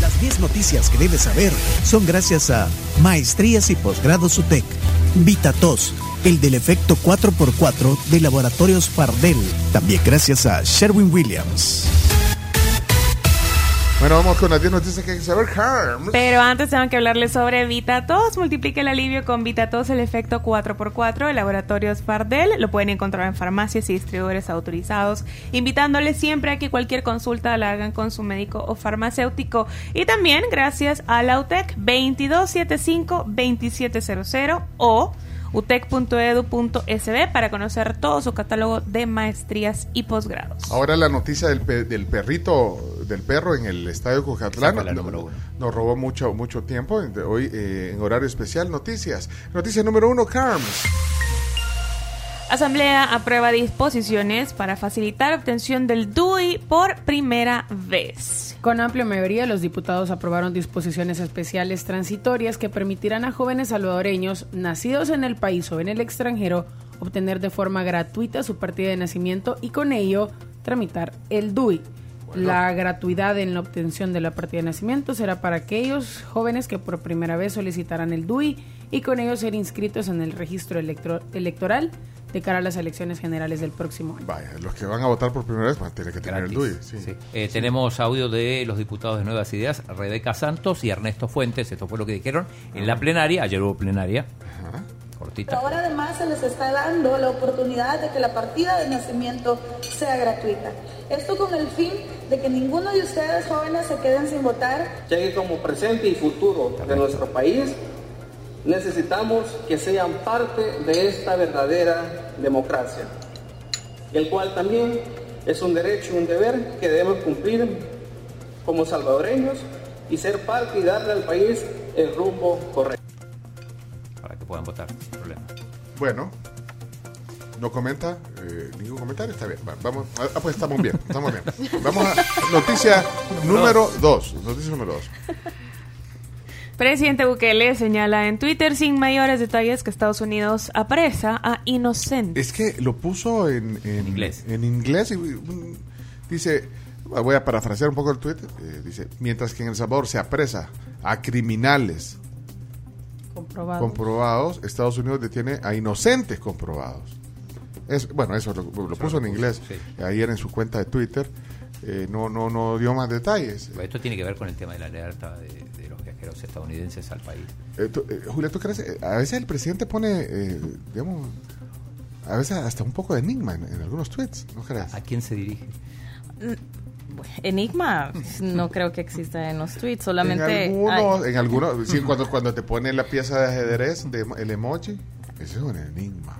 Las 10 noticias que debes saber son gracias a Maestrías y Posgrados UTEC, VitaTos, el del efecto 4x4 de Laboratorios Fardel, también gracias a Sherwin Williams. Bueno, vamos con las 10 noticias que hay que saber, Harms. Pero antes tengo que hablarles sobre VitaTos. Multiplique el alivio con VitaTos, el efecto 4x4 de Laboratorios Fardel. Lo pueden encontrar en farmacias y distribuidores autorizados, invitándoles siempre a que cualquier consulta la hagan con su médico o farmacéutico. Y también gracias a la UTEC 2275-2700 o utec.edu.sb para conocer todo su catálogo de maestrías y posgrados. Ahora la noticia del, pe- del perrito, del perro en el estadio no- uno. nos robó mucho mucho tiempo. Hoy eh, en horario especial, noticias. Noticia número uno, Carms. Asamblea aprueba disposiciones para facilitar obtención del DUI por primera vez. Con amplia mayoría, los diputados aprobaron disposiciones especiales transitorias que permitirán a jóvenes salvadoreños nacidos en el país o en el extranjero obtener de forma gratuita su partida de nacimiento y con ello tramitar el DUI. La gratuidad en la obtención de la partida de nacimiento será para aquellos jóvenes que por primera vez solicitarán el DUI y con ello ser inscritos en el registro electro- electoral de cara a las elecciones generales del próximo año. Vaya, los que van a votar por primera vez van a tener que tener el DUI. Gratis. Sí. Sí. Eh, Tenemos audio de los diputados de Nuevas Ideas, Rebeca Santos y Ernesto Fuentes. Esto fue lo que dijeron en la plenaria. Ayer hubo plenaria. Cortita. Ahora además se les está dando la oportunidad de que la partida de nacimiento sea gratuita. Esto con el fin de que ninguno de ustedes jóvenes se queden sin votar. ya que como presente y futuro de nuestro país necesitamos que sean parte de esta verdadera democracia, el cual también es un derecho y un deber que debemos cumplir como salvadoreños y ser parte y darle al país el rumbo correcto. Puedan votar, problema. Bueno, no comenta eh, ningún comentario, está bien. Va- Vamos, ah, pues estamos bien, estamos bien. Vamos a noticia número 2. Noticia número 2. Presidente Bukele señala en Twitter sin mayores detalles que Estados Unidos apresa a inocentes. Es que lo puso en, en inglés. En inglés y mm, dice, voy a parafrasear un poco el tweet, eh, dice, mientras que en El Salvador se apresa a criminales Comprobado. comprobados, Estados Unidos detiene a inocentes comprobados. Es, bueno, eso lo, lo puso en inglés sí. ayer en su cuenta de Twitter. Eh, no, no, no dio más detalles. Esto tiene que ver con el tema de la alerta de, de los viajeros estadounidenses al país. Eh, tú- eh, Julia, ¿tú crees? Eh, A veces el presidente pone, eh, digamos, a veces hasta un poco de enigma en, en algunos tweets, ¿no crees? ¿A quién se dirige? Enigma no creo que exista en los tweets, solamente... en algunos, hay- en algunos, sí, cuando, cuando te pone la pieza de ajedrez, de, el emoji, ese es un enigma,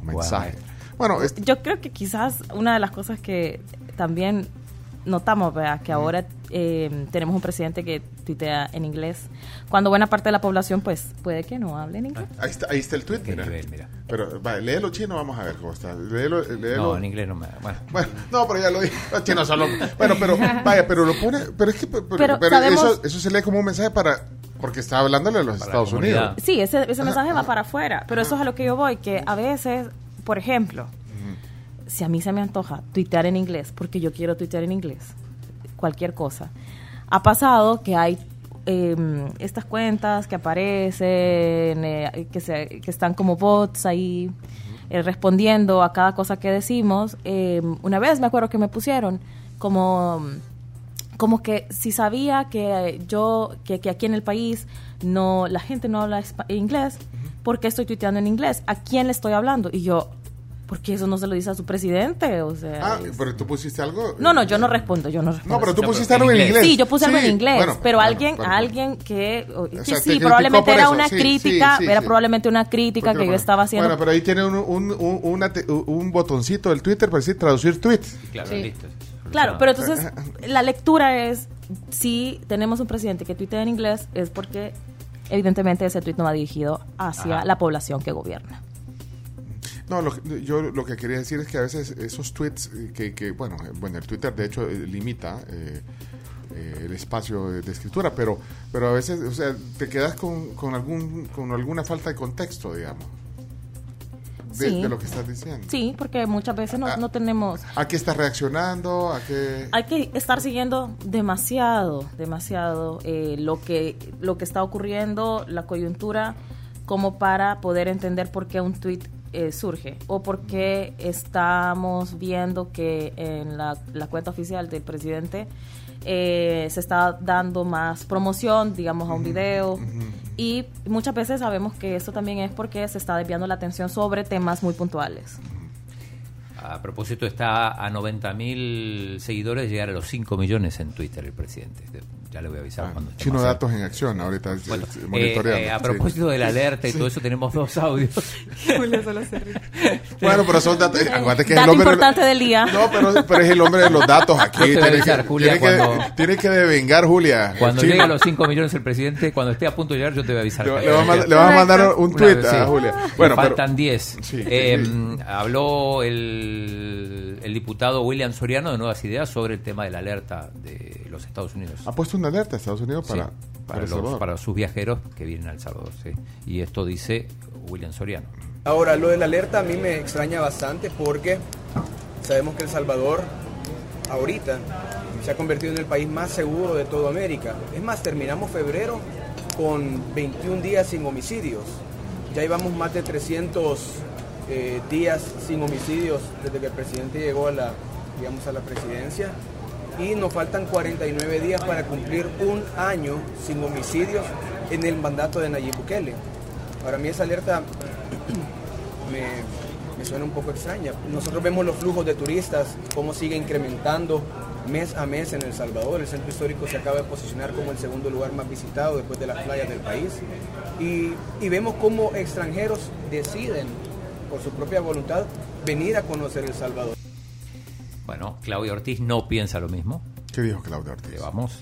un mensaje. Bueno, es- Yo creo que quizás una de las cosas que también notamos, ¿verdad? que ahora eh, tenemos un presidente que tuitea en inglés, cuando buena parte de la población pues puede que no hable en inglés. ahí está, ahí está el tweet, ¿Qué mira. nivel, mira? Pero, vale, léelo chino, vamos a ver cómo está. Léelo, léelo. No, en inglés no me... Bueno, Bueno, no, pero ya lo dije. Los chinos solo. Bueno, pero vaya, pero lo pone. Pero es que pero, Pero pero sabemos- eso, eso se lee como un mensaje para. Porque está hablándole a los Estados. Unidos. Sí, ese, ese mensaje va para afuera, pero eso es a lo que yo voy, que a veces, por ejemplo, si a mí se me antoja tuitear en inglés, porque yo quiero tuitear en inglés, cualquier cosa, ha pasado que hay eh, estas cuentas que aparecen, eh, que, se, que están como bots ahí eh, respondiendo a cada cosa que decimos. Eh, una vez me acuerdo que me pusieron como como que si sabía que yo, que, que aquí en el país no, la gente no habla inglés, ¿por qué estoy tuiteando en inglés? ¿A quién le estoy hablando? Y yo, ¿por qué eso no se lo dice a su presidente? O sea, Ah, es- pero tú pusiste algo. no, no, yo no respondo, yo no respondo. No, pero tú No, pusiste algo en inglés. Sí, yo puse algo en inglés, bueno, pero bueno, alguien, bueno. alguien que, o- que O sea, te sí, probablemente era una sí, crítica, sí, sí, era sí. probablemente una crítica ¿Por qué que yo estaba haciendo. Bueno, pero ahí tiene un, un, un, una te- un botoncito del Twitter para decir traducir tweets. claro, Sí. listo. Claro, pero entonces la lectura es, si tenemos un presidente que tuitea en inglés, es porque evidentemente ese tuit no va dirigido hacia Ajá. la población que gobierna. No, lo yo lo que quería decir es que a veces esos tweets eh, que, que bueno, eh, bueno, el Twitter de hecho eh, limita eh, eh, el espacio de, de escritura, pero pero a veces, o sea, te quedas con, con algún con alguna falta de contexto, digamos. de, Sí. de lo que estás diciendo. Sí, porque muchas veces no, Ah. no tenemos... ¿A qué estás reaccionando? ¿A qué...? Hay que estar siguiendo demasiado, demasiado eh, lo que lo que está ocurriendo, la coyuntura, como para poder entender por qué un tweet eh, surge o por qué estamos viendo que en la, la cuenta oficial del presidente eh, se está dando más promoción, digamos, a un video. Y muchas veces sabemos que esto también es porque se está desviando la atención sobre temas muy puntuales. A propósito, está a 90.000 seguidores de llegar a los 5 millones en Twitter el presidente. Ya le voy a avisar cuando esté Ah, Chino Datos en acción, ahorita Bueno, eh, monitoreando. eh, a sí. propósito de la alerta y todo eso, tenemos dos audios. Bueno, pero son datos. eh, acuérdate que es el Dato hombre. importante del día. No, pero, pero es el hombre de los datos aquí. A Tiene avisar, que, Julia, tiene, que, cuando- tiene que devengar, Julia. Cuando llegue a los 5 millones el presidente, cuando esté a punto de llegar, yo te voy a avisar. Le, le vas a mand- le vas a mandar un tweet vez, a sí. Julia. Bueno, faltan 10. Sí, Eh. Habló el, el diputado William Soriano de Nuevas Ideas sobre el tema de la alerta de los Estados Unidos. ha puesto una alerta a Estados Unidos para, Sí, para, los, para sus viajeros que vienen a El Salvador. sí. Y esto dice William Soriano. Ahora, lo de la alerta a mí me extraña bastante porque sabemos que El Salvador ahorita se ha convertido en el país más seguro de toda América. Es más, terminamos febrero con 21 días sin homicidios. Ya llevamos más de 300 eh, días sin homicidios desde que el presidente llegó a la, digamos, a la presidencia. Y nos faltan 49 días para cumplir un año sin homicidios en el mandato de Nayib Bukele. Para mí esa alerta me, suena un poco extraña. Nosotros vemos los flujos de turistas, cómo sigue incrementando mes a mes en El Salvador. El centro histórico se acaba de posicionar como el segundo lugar más visitado después de las playas del país. Y vemos cómo extranjeros deciden, por su propia voluntad, venir a conocer El Salvador. Bueno, Claudia Ortiz no piensa lo mismo. ¿Qué dijo Claudia Ortiz? Le vamos.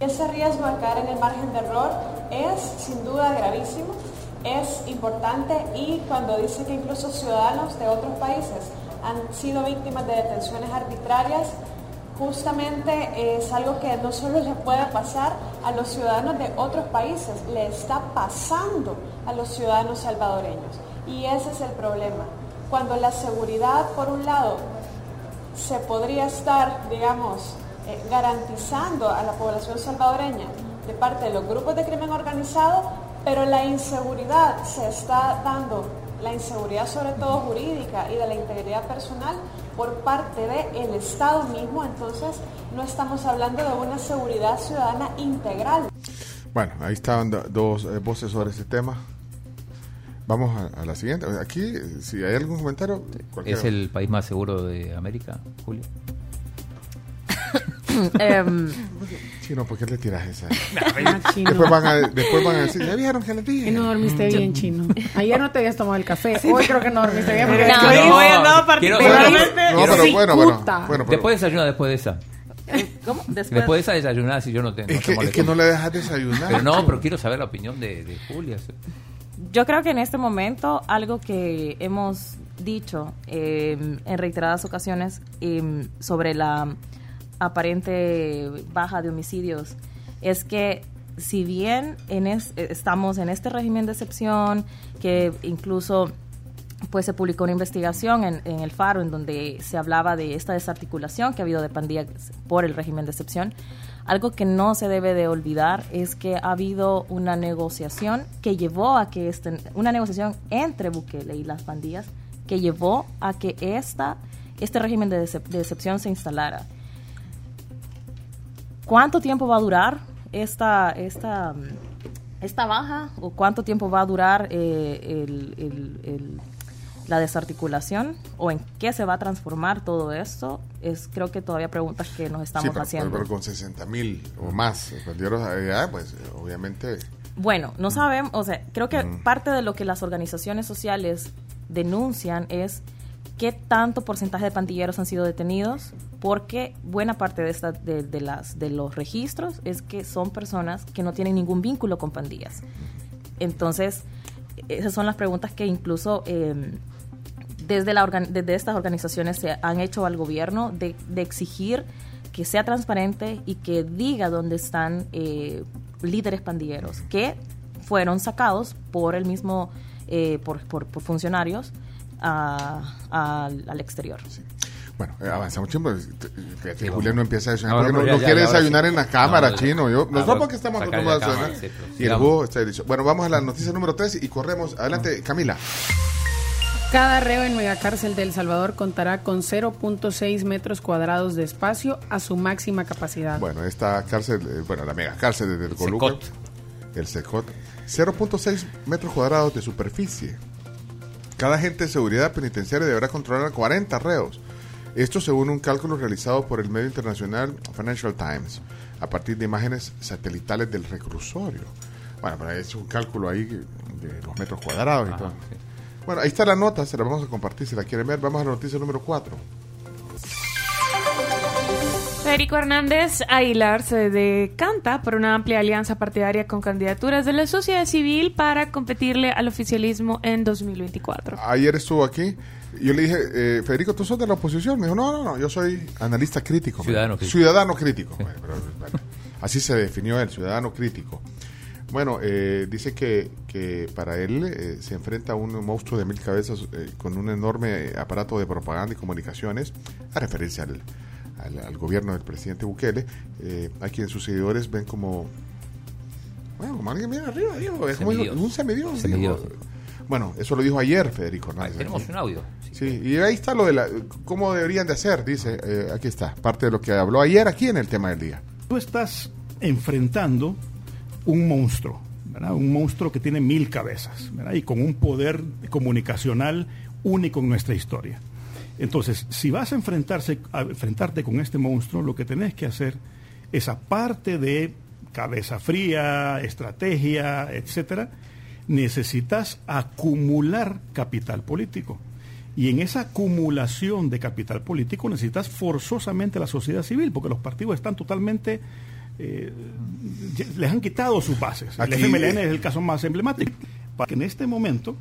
Ese riesgo de caer en el margen de error es sin duda gravísimo, es importante y cuando dice que incluso ciudadanos de otros países han sido víctimas de detenciones arbitrarias, justamente es algo que no solo le puede pasar a los ciudadanos de otros países, le está pasando a los ciudadanos salvadoreños. Y ese es el problema. Cuando la seguridad, por un lado, se podría estar, digamos, eh, garantizando a la población salvadoreña de parte de los grupos de crimen organizado, pero la inseguridad se está dando, la inseguridad sobre todo jurídica y de la integridad personal por parte del Estado mismo, entonces no estamos hablando de una seguridad ciudadana integral. Bueno, ahí estaban do- dos eh, voces sobre ese tema. Vamos a, a la siguiente. Aquí, si hay algún comentario, cualquiera. ¿Es el país más seguro de América, Julio? Em, Chino, ¿por qué le tiras esa? Ah, chino. después, van a, después van a decir, ¿ya vieron que les Y dije? no dormiste bien, chino. Ayer no te habías tomado el café. Hoy creo que no dormiste bien. Porque No, no, hoy- no, quiero- particularmente- No, pero Sí, bueno, bueno, bueno, pero- Después desayuna después de esa. ¿Cómo? Después, Después de esa desayunada si yo no tengo. es, que, es que no le dejas desayunar. Pero no, pero quiero saber la opinión de, de Julia. Yo creo que en este momento algo que hemos dicho eh, en reiteradas ocasiones eh, sobre la aparente baja de homicidios es que si bien en es- eh, estamos en este régimen de excepción, que incluso pues se publicó una investigación en, en el Faro en donde se hablaba de esta desarticulación que ha habido de pandillas por el régimen de excepción. Algo que no se debe de olvidar es que ha habido una negociación que llevó a que este, una negociación entre Bukele y las pandillas que llevó a que esta, este régimen de, decep- de excepción se instalara. ¿Cuánto tiempo va a durar esta, esta, mm, esta baja o cuánto tiempo va a durar eh, el- el- el- la desarticulación o en qué se va a transformar todo esto? Es creo que todavía preguntas que nos estamos Sí, pero, haciendo. pero con 60 mil o más allá, pues obviamente. Bueno, no sabemos, o sea, creo que parte de lo que las organizaciones sociales denuncian es qué tanto porcentaje de pandilleros han sido detenidos, porque buena parte de, esta, de, las, de los registros es que son personas que no tienen ningún vínculo con pandillas. Entonces, esas son las preguntas que incluso eh, desde, la desde estas organizaciones se han hecho al gobierno de, exigir que sea transparente y que diga dónde están eh, líderes pandilleros que fueron sacados por el mismo eh, por, por funcionarios a- al, al exterior. Bueno, eh, avanzamos tiempo. Fíjate, Sí, Julián no empieza a desayunar No, porque no, no, ya, no ya, quiere ya, desayunar sí. en la cámara, No, chino. Yo, nosotros porque estamos acostumbrados a desayunar. sí, y el jugo está delicioso. Bueno, vamos a la noticia número 3 y corremos. Adelante, Camila. Cada reo en megacárcel de El Salvador contará con 0.6 metros cuadrados de espacio a su máxima capacidad. Bueno, esta cárcel, eh, bueno, la mega cárcel desde el Coluca, el Secot, 0.6 metros cuadrados de superficie. Cada agente de seguridad penitenciaria deberá controlar a 40 reos. Esto según un cálculo realizado por el medio internacional Financial Times, a partir de imágenes satelitales del reclusorio. Bueno, pero es un cálculo ahí de los metros cuadrados y todo. Bueno, ahí está la nota, se la vamos a compartir si la quieren ver. Vamos a la noticia número 4. Federico Hernández Aguilar se decanta por una amplia alianza partidaria con candidaturas de la sociedad civil para competirle al oficialismo en 2024. Ayer estuvo aquí. Yo le dije, eh, Federico, ¿tú sos de la oposición? Me dijo, no, no, no, yo soy analista crítico. Ciudadano crítico. Ciudadano crítico. Bueno, pero, bueno, así se definió él, ciudadano crítico. Bueno, eh, dice que, que para él eh, se enfrenta a un monstruo de mil cabezas eh, con un enorme aparato de propaganda y comunicaciones, a referencia al, al, al gobierno del presidente Bukele, eh, a quien sus seguidores ven como, bueno, como alguien bien arriba, digo, es como un semidios. Semidios. Bueno, eso lo dijo ayer Federico Hernández. tenemos un audio. Sí, y ahí está lo de la, cómo deberían de hacer, dice, eh, aquí está, parte de lo que habló ayer aquí en el tema del día. Tú estás enfrentando un monstruo, ¿verdad? un monstruo que tiene mil cabezas ¿verdad? y con un poder comunicacional único en nuestra historia. Entonces, si vas a, enfrentarse, a enfrentarte con este monstruo, lo que tenés que hacer es, aparte de cabeza fría, estrategia, etcétera, necesitas acumular capital político. Y en esa acumulación de capital político necesitas forzosamente la sociedad civil, porque los partidos están totalmente eh, les han quitado sus bases. El Aquí, FMLN eh, es el caso más emblemático. Para que en este momento,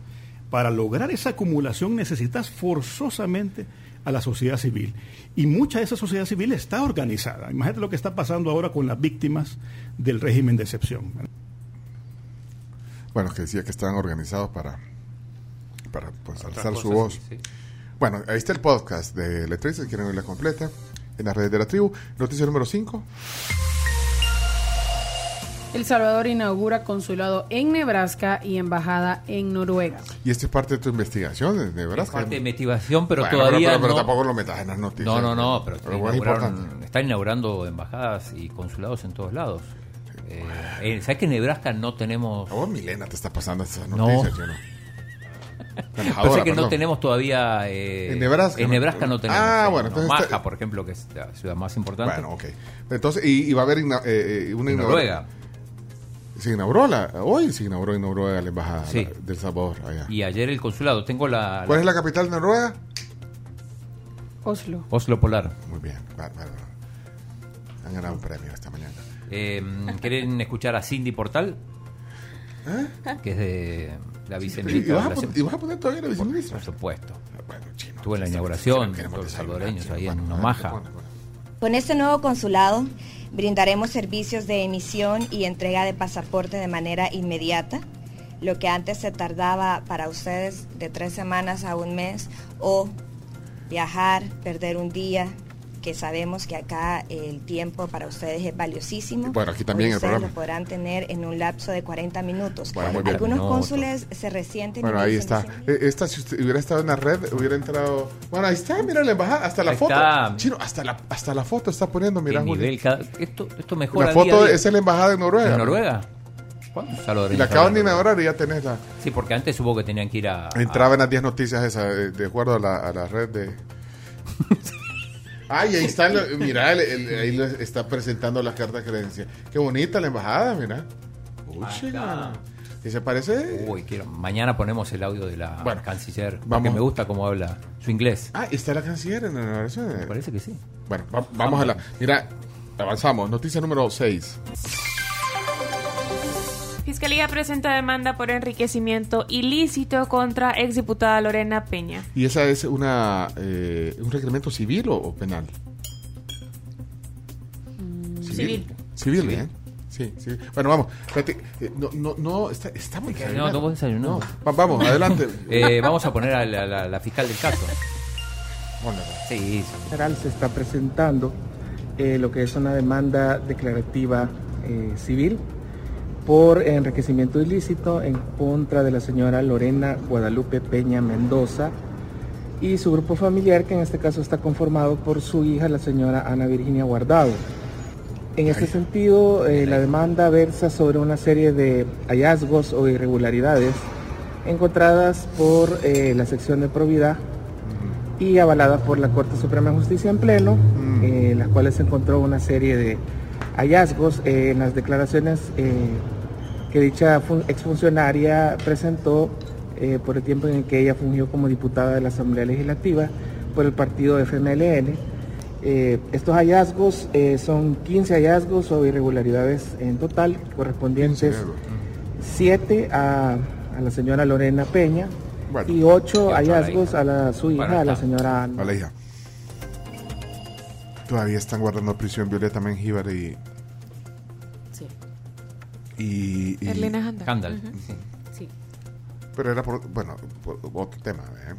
para lograr esa acumulación, necesitas forzosamente a la sociedad civil. Y mucha de esa sociedad civil está organizada. Imagínate lo que está pasando ahora con las víctimas del régimen de excepción. Bueno, que decía que estaban organizados para, para pues, alzar su voz. sí, sí. Bueno, ahí está el podcast de Letriz, si quieren oírla completa, en las redes de la tribu. Noticia número 5. El Salvador inaugura consulado en Nebraska y embajada en Noruega. Y esta es parte de tu investigación, de Nebraska. Parte de investigación, pero Bueno, todavía pero, pero no. tampoco lo metas en las noticias. No, no, no, pero, bueno, inauguraron- están inaugurando embajadas y consulados en todos lados. Eh, eh, ¿Sabes que en Nebraska no tenemos... A vos, Milena, te está pasando estas No. noticias. Pero Embajadora, sé que no tenemos todavía... eh, En Nebraska, En ¿no? Nebraska no tenemos. Ah, eh, bueno, no, entonces Omaha, está- por ejemplo, que es la ciudad más importante. Bueno, ok. Entonces, y, y va a haber eh, una En Noruega. Se inauguró la, hoy se inauguró en Noruega la embajada Sí. la- del Salvador allá. Y ayer el consulado. Tengo la... ¿Cuál es la capital de Noruega? Oslo. Oslo Polar. Muy bien, bárbaro. Han ganado un premio esta mañana. Eh, ¿Quieren escuchar a Cindy Portal? Que es de la ¿Eh? ¿Y viceministra. vas, de la y vas a poner todavía la viceministra? Por supuesto. Bueno, chino. Estuve en la inauguración los salvadoreños ahí Bueno, en a ver, Omaha. pon, pon. Con este nuevo consulado brindaremos servicios de emisión y entrega de pasaporte de manera inmediata, lo que antes se tardaba para ustedes de tres semanas a un mes o viajar, perder un día, que sabemos que acá el tiempo para ustedes es valiosísimo. Bueno, aquí también Hoy el ustedes programa. lo podrán tener en un lapso de 40 minutos. Bueno, muy bien. Algunos No, cónsules se resienten. Bueno, ahí está. Eh, Esta, si usted hubiera estado en la red, hubiera entrado. Bueno, ahí está, mira la embajada, hasta la Ahí foto. está. Chino, hasta la, hasta la foto está poniendo, ¿Qué mira, nivel? Cada- esto, esto mejora La foto día. es en la embajada de Noruega. ¿En Noruega? ¿Cuántos Y la acaban de inaugurar y ya tenés la. Sí, porque antes hubo que tenían que ir a... Entraba a- en las 10 noticias esa, eh, de acuerdo a la, a la red de. Ay, ahí está, mira, el- el- ahí está presentando la carta de credencia. Qué bonita la embajada, mira. Uy. Y se parece. Uy, quiero... Mañana ponemos el audio de la Bueno, canciller. Porque vamos. me gusta cómo habla su inglés. Ah, está la canciller en la inauguración. Me parece que sí. Bueno, va- vamos a la. Mira, avanzamos. Noticia número 6. Fiscalía presenta demanda por enriquecimiento ilícito contra exdiputada Lorena Peña. ¿Y esa es una eh, un requerimiento civil o, o penal? Civil. Civil, ¿eh? Sí, sí. Bueno, vamos. Espérate, eh, no, no, no, está, está muy No, desayunado. no vos desayunado. Va- vamos, adelante. Eh, vamos a poner a la, la- la fiscal del caso. Bueno, Sí, sí. General se está presentando eh, lo que es una demanda declarativa eh, civil por enriquecimiento ilícito en contra de la señora Lorena Guadalupe Peña Mendoza y su grupo familiar, que en este caso está conformado por su hija, la señora Ana Virginia Guardado. En este sentido, eh, la demanda versa sobre una serie de hallazgos o irregularidades encontradas por eh, la sección de probidad y avalada por la Corte Suprema de Justicia en pleno, eh, en las cuales se encontró una serie de hallazgos en las declaraciones que dicha fun- exfuncionaria presentó eh, por el tiempo en el que ella fungió como diputada de la Asamblea Legislativa por el partido FMLN. Eh, estos hallazgos eh, son 15 hallazgos o irregularidades en total, correspondientes 7 a, a la señora Lorena Peña Bueno. y 8 Y ocho a la hallazgos a, la, su hija, Bueno, a la señora Ana. A la hija. Todavía están guardando prisión Violeta Mengíbar y. Y. y- Erlina Handal. Sí. Sí. Pero era por. Bueno, por otro tema. ¿eh?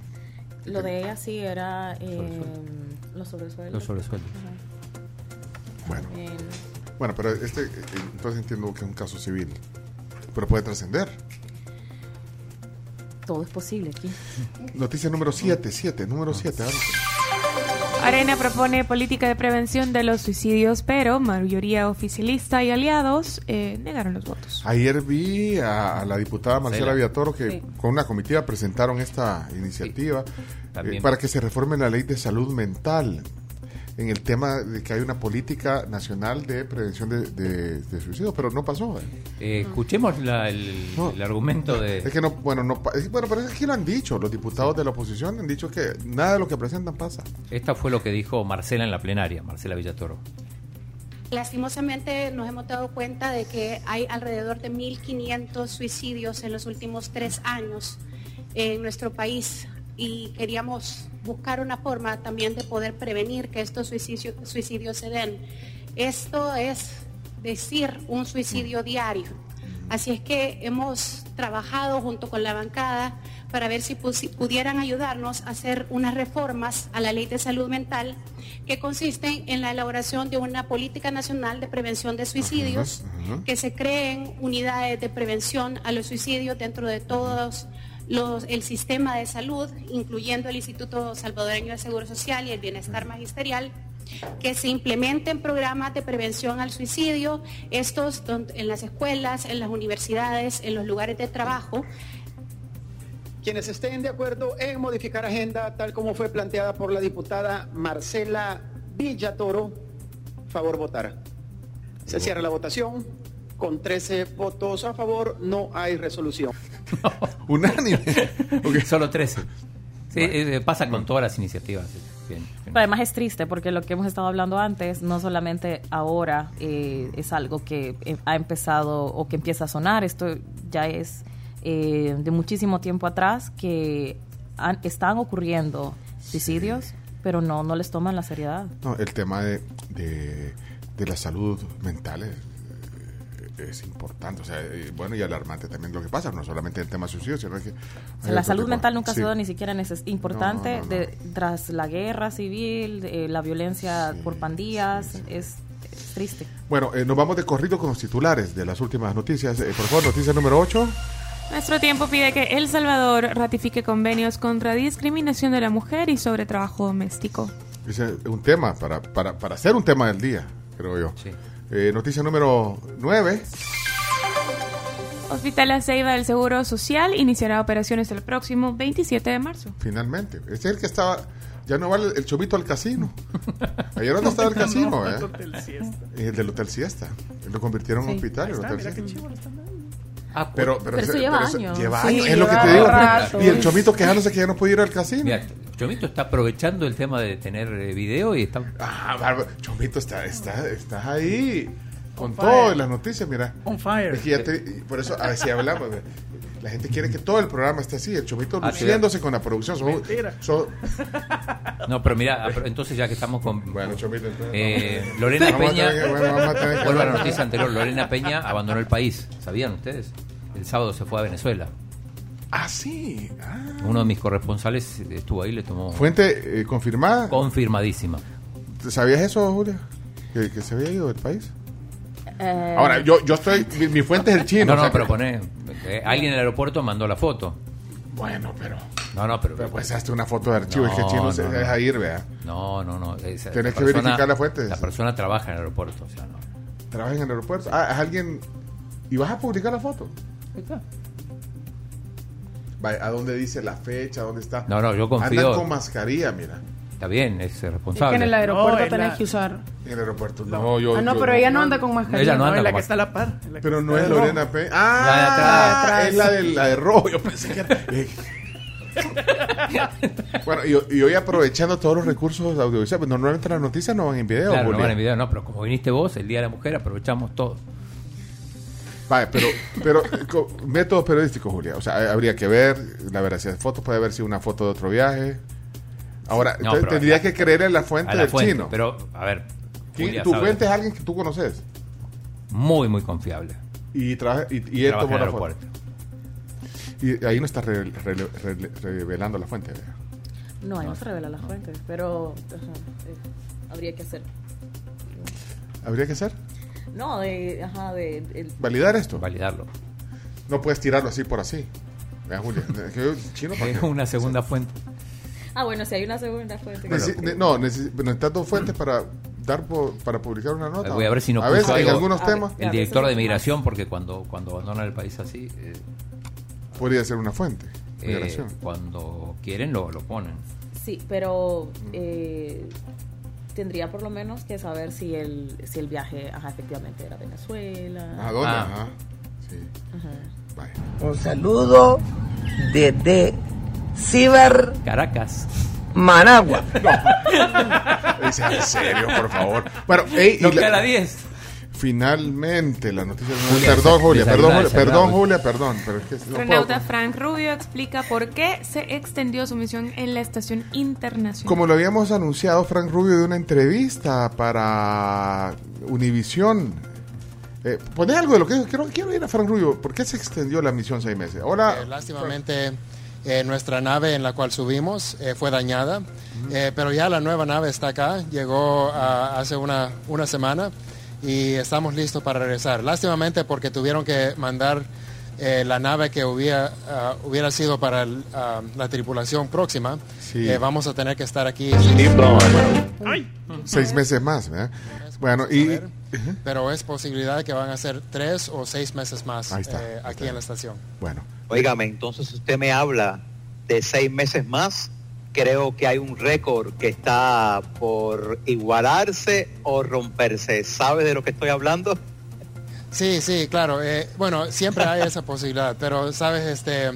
Lo de ella sí era eh, los sobresueldos. Los sobresueldos. Bueno. También. Bueno, pero este. eh, Entonces entiendo que es un caso civil. Pero puede trascender. Todo es posible aquí. Noticia número 7, 7, número 7. Arena propone política de prevención de los suicidios, pero mayoría oficialista y aliados eh, negaron los votos. Ayer vi a, a la diputada Marcela. Villatoro que Sí. con una comitiva presentaron esta iniciativa También. eh, para que se reforme la ley de salud mental en el tema de que hay una política nacional de prevención de, de, de suicidio, pero no pasó. ¿eh? Eh, escuchemos la- el, el argumento de... Es que no, bueno, no, es- bueno, pero es que lo han dicho, los diputados de la oposición han dicho que nada de lo que presentan pasa. Esta fue lo que dijo Marcela en la plenaria, Marcela Villatoro. Lastimosamente nos hemos dado cuenta de que hay alrededor de 1.500 suicidios en los últimos tres años en nuestro país y queríamos buscar una forma también de poder prevenir que estos suicidio- suicidios se den. Esto es decir un suicidio diario. Así es que hemos trabajado junto con la bancada para ver si pudieran ayudarnos a hacer unas reformas a la ley de salud mental que consisten en la elaboración de una política nacional de prevención de suicidios, que se creen unidades de prevención a los suicidios dentro de todos el sistema de salud, incluyendo el Instituto Salvadoreño de Seguro Social y el Bienestar Magisterial, que se implementen programas de prevención al suicidio, estos en las escuelas, en las universidades, en los lugares de trabajo, Quienes estén de acuerdo en modificar agenda tal como fue planteada por la diputada Marcela Villatoro, favor votar. Se cierra la votación. Con 13 votos a favor, no hay resolución. Unánime. Solo 13. Sí, eh, pasa con todas las iniciativas. Bien, bien. Pero además es triste porque lo que hemos estado hablando antes, no solamente ahora eh, es algo que eh, ha empezado o que empieza a sonar, esto ya es eh, de muchísimo tiempo atrás que han- están ocurriendo suicidios, pero no, no les toman la seriedad. No, el tema de, de, de la salud mental es, es importante, o sea, eh, bueno y alarmante también lo que pasa, no solamente el tema de suicidio, sino que... O sea, hay la salud tipo- mental nunca sí. ha sido ni siquiera importante No, no, no. de- tras la guerra civil, eh, la violencia por pandillas, Es, es triste. Bueno, eh, nos vamos de corrido con los titulares de las últimas noticias. Eh, por favor, noticia número 8. Nuestro tiempo pide que El Salvador ratifique convenios contra discriminación de la mujer y sobre trabajo doméstico. Es un tema para, para, para hacer un tema del día, creo yo. Eh, noticia número 9. Hospital La Ceiba del Seguro Social iniciará operaciones el próximo 27 de marzo. Finalmente. Este es el que estaba. Ya no vale el chomito al casino. Ayer dónde estaba el casino, No, ¿eh? el Hotel Siesta. El del Hotel Siesta. Lo convirtieron en Sí. hospital. Ahí el está, Hotel mira qué chivo lo están dando. Ah, pero, pero, Pero eso lleva pero años. Lleva Sí, años, es lo que te digo. rato. Y el chomito quejándose que ya no puede ir al casino. Mira, Chomito está aprovechando el tema de tener eh, video y está... Ah, bárbaro. Chomito, está, está, estás ahí. Con On todas fire. las noticias, mira. On fire. Es que ya te- y por eso, a ver si hablamos. La gente quiere que todo el programa esté así, el chomito Ah, sí. luciéndose con la producción. Son- Mentira. son- No, pero mira, ah, entonces ya que estamos con... Bueno, Chomito, entonces, Eh, vamos. Lorena Vamos Peña... que- bueno, Vuelvo a la noticia anterior. Lorena Peña abandonó el país. ¿Sabían ustedes? El sábado se fue a Venezuela. Ah, sí. Ah. Uno de mis corresponsales estuvo ahí, le tomó... Fuente eh, confirmada. Confirmadísima. ¿Sabías eso, Julia? Que, que se había ido del país. Eh, Ahora, yo, yo estoy. Mi, mi fuente es el chino. No, o no, sea pero pone... eh, alguien en el aeropuerto mandó la foto. Bueno, pero. No, no, pero... Pero pues hazte una foto de archivo, es que el chino se no, deja no. ir, vea. No, no, no. esa- Tenés la que verificar la fuente. La persona trabaja en el aeropuerto, o sea, no. Trabaja en el aeropuerto. Ah, es alguien. ¿Y vas a publicar la foto? Vaya, ¿A dónde dice la fecha? ¿Dónde está? No, no, yo confío. Andan con mascarilla, mira. Está bien, es Es que responsable. en el aeropuerto No, en tenés la- que usar. En el aeropuerto. No, yo. ah, no, yo pero ella no anda con mascarilla. Ella no anda No, es la con que está a la par. es la Pero no es. Lorena P. La de Ah, atrás. es la de, la de rojo. Yo pensé que era. bueno, y, y hoy aprovechando todos los recursos audiovisuales, pues normalmente las noticias no van en video. Claro, no van en video, no, pero como viniste vos, el Día de la Mujer, aprovechamos todo. Vale, pero, pero co- métodos periodísticos, Julia. O sea, habría que ver la veracidad de fotos, puede haber sido una foto de otro viaje. Ahora, No, te- tendría que creer en la fuente la del fuente, chino. Pero, a ver, ¿Quién- Julia tu sabe. fuente es alguien que tú conoces muy, muy confiable. y, trabaja, y, y él Trabaja tomó la foto. aeropuerto. Y ahí no está re- re- re- revelando la fuente. No, ahí no se revela la fuente, pero eh, habría que hacer. ¿Habría que hacer? No, de, ajá, de, el- ¿Validar esto? Validarlo. No puedes tirarlo así por así. Vea, Julia. que chino, ¿para Es qué? una segunda fuente. Ah, bueno, si hay una segunda fuente. Ne- no, necesi- necesitas dos fuentes para dar po- para publicar una nota. Voy a ver si no A veces, puso en algo algunos ver. temas el director de migración, porque cuando, cuando abandonan el país así, eh, podría ser una fuente. eh, Migración. cuando quieren lo, lo ponen. Sí, pero eh, tendría por lo menos que saber si el, si el viaje ajá, efectivamente era Venezuela. ¿A dónde? Ah. Ajá. Sí. Ajá. Un saludo desde Ciber Caracas. Managua. Dice, en serio, por favor. Bueno, ey, y No la- queda la 10. Finalmente la noticia. Julia, perdón, Julia, perdón, Julia, perdón, Julia. Julia, perdón. Pero es que no puedo. Astronauta Frank Rubio explica por qué se extendió su misión en la estación internacional. Como lo habíamos anunciado, Frank Rubio de una entrevista para Univisión. Eh, poné algo de lo que quiero, quiero ir a Frank Rubio. ¿Por qué se extendió la misión seis meses? Hola. Eh, lástimamente, eh, nuestra nave en la cual subimos eh, fue dañada, eh, pero ya la nueva nave está acá, llegó ah, hace una, una semana y estamos listos para regresar. Lástimamente porque tuvieron que mandar eh, la nave que hubiera, ah, hubiera sido para el, ah, la tripulación próxima. Sí. Eh, vamos a tener que estar aquí. Seis meses más, ¿verdad? Bueno, y. Pero es posibilidad que van a ser tres o seis meses más está, eh, aquí está. en la estación. Bueno. Óigame, entonces usted me habla de seis meses más. Creo que hay un récord que está por igualarse o romperse. ¿Sabe de lo que estoy hablando? Sí, sí, claro. eh, bueno, siempre hay esa posibilidad, pero sabes, este,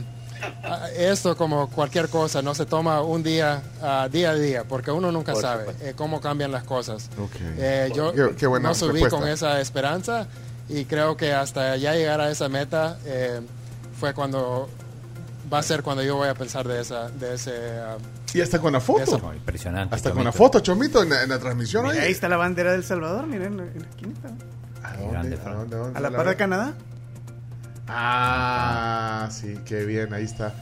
esto como cualquier cosa no se toma un día, ah, día a día, porque uno nunca Por sabe eh, cómo cambian las cosas. Eh, yo Qué- qué buena no subí respuesta. con esa esperanza y creo que hasta ya llegar a esa meta eh, fue cuando va a ser cuando yo voy a pensar de esa, de ese. ah, Y hasta con la foto. Eso. Impresionante. Hasta con la foto, Chomito, en la, en la transmisión. Mira, ahí está la bandera del Salvador, miren, en la, esquinita. ¿A Grande, dónde? ¿A Frank. dónde? ¿A dónde? A la ¿Dónde par de Canadá. Ah, sí, qué bien, ahí está.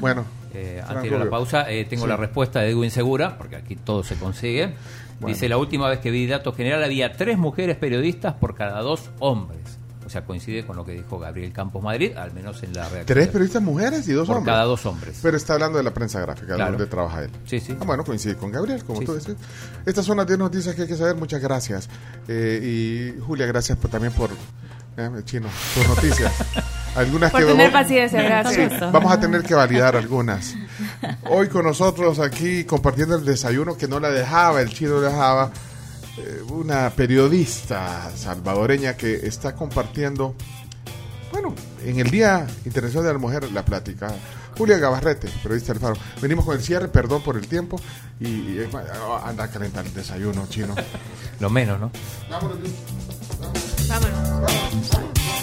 Bueno, Eh, antes de ir a la pausa, eh, tengo Sí. la respuesta de Edwin Segura, porque aquí todo se consigue. Bueno. Dice, la última vez que vi datos general había tres mujeres periodistas por cada dos hombres. O sea, coincide con lo que dijo Gabriel Campos Madrid, al menos en la redacción. tres periodistas mujeres y dos por hombres. cada dos hombres. Pero está hablando de la prensa gráfica, Claro. donde trabaja él. Sí, sí. Ah, bueno, coincide con Gabriel, como Sí, tú sí. dices. Estas son las 10 noticias que hay que saber. Muchas gracias. Eh, y Julia, gracias por- también por, eh, chino, tus noticias. Algunas Por que tener vamos- paciencia, gracias. Sí, vamos a tener que validar algunas. Hoy con nosotros aquí compartiendo el desayuno que no la dejaba, el chino dejaba. Eh, una periodista salvadoreña que está compartiendo, bueno, en el Día Internacional de la Mujer, la plática. Julia Gabarrete, periodista del Faro. Venimos con el cierre, perdón por el tiempo. Y, y es más, anda a calentar el desayuno chino. Lo menos, ¿no? Vámonos, Luis. Vámonos. Vámonos.